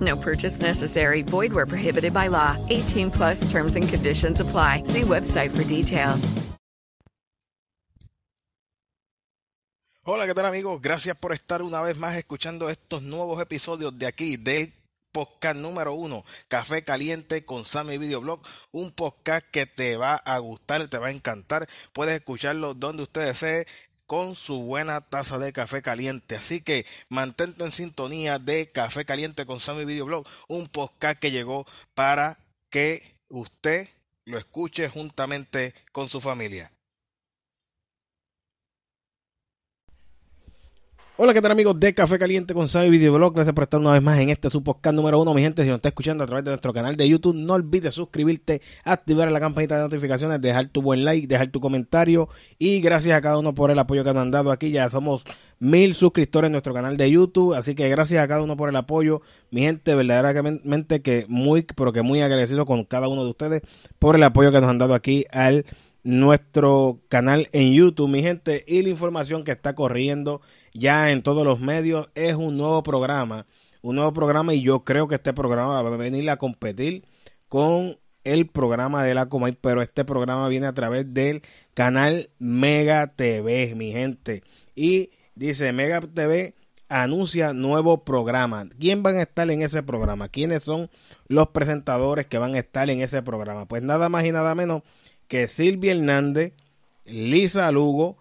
No purchase necessary. Void where prohibited by law. 18 plus terms and conditions apply. See website for details. Hola, ¿qué tal amigos? Gracias por estar una vez más escuchando estos nuevos episodios de aquí del podcast número uno, Café Caliente con Sammy Videoblog, un podcast que te va a gustar, te va a encantar. Puedes escucharlo donde usted desee con su buena taza de café caliente. Así que mantente en sintonía de Café Caliente con Sammy Videoblog, un podcast que llegó para que usted lo escuche juntamente con su familia. Hola, ¿qué tal amigos de Café Caliente con Sammy Videoblog? Gracias por estar una vez más en este su número uno. Mi gente, si nos está escuchando a través de nuestro canal de YouTube, no olvides suscribirte, activar la campanita de notificaciones, dejar tu buen like, dejar tu comentario y gracias a cada uno por el apoyo que nos han dado aquí. Ya somos mil suscriptores en nuestro canal de YouTube, así que gracias a cada uno por el apoyo. Mi gente, verdaderamente que muy, pero que muy agradecido con cada uno de ustedes por el apoyo que nos han dado aquí al nuestro canal en YouTube, mi gente, y la información que está corriendo ya en todos los medios es un nuevo programa, un nuevo programa y yo creo que este programa va a venir a competir con el programa de la Comay, pero este programa viene a través del canal Mega TV, mi gente. Y dice Mega TV anuncia nuevo programa. ¿Quién van a estar en ese programa? ¿Quiénes son los presentadores que van a estar en ese programa? Pues nada más y nada menos que Silvia Hernández, Lisa Lugo,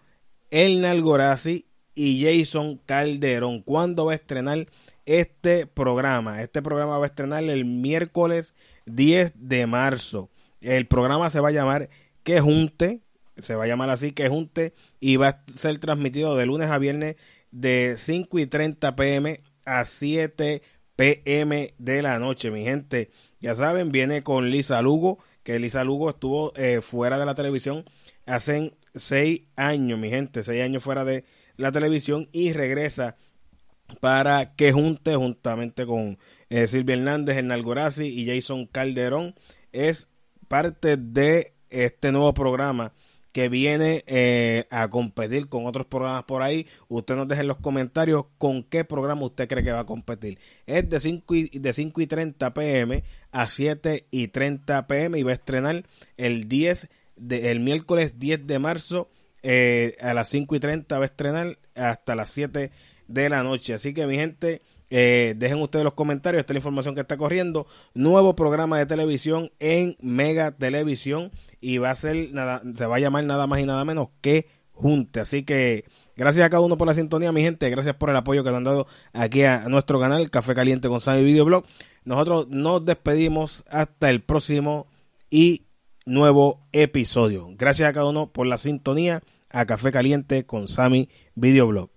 Elnal Gorazzi y Jason Calderón. ¿Cuándo va a estrenar este programa? Este programa va a estrenar el miércoles 10 de marzo. El programa se va a llamar Que Junte, se va a llamar así Que Junte, y va a ser transmitido de lunes a viernes de 5 y 30 pm a 7 pm de la noche, mi gente. Ya saben, viene con Lisa Lugo, que Lisa Lugo estuvo eh, fuera de la televisión hace seis años, mi gente, seis años fuera de la televisión y regresa para que junte juntamente con eh, Silvia Hernández, Hernán Gorazzi y Jason Calderón. Es parte de este nuevo programa que viene eh, a competir con otros programas por ahí. Usted nos deje en los comentarios con qué programa usted cree que va a competir. Es de 5 y, de 5 y 30 pm a 7 y 30 pm y va a estrenar el 10 de, el miércoles 10 de marzo eh, a las 5 y 30 va a estrenar hasta las 7 de la noche. Así que mi gente, eh, dejen ustedes los comentarios, esta es la información que está corriendo. Nuevo programa de televisión en Mega Televisión y va a ser nada, se va a llamar nada más y nada menos que Junte. Así que gracias a cada uno por la sintonía, mi gente. Gracias por el apoyo que nos han dado aquí a nuestro canal Café Caliente con Sammy Videoblog. Nosotros nos despedimos hasta el próximo y nuevo episodio. Gracias a cada uno por la sintonía a Café Caliente con Sammy Videoblog.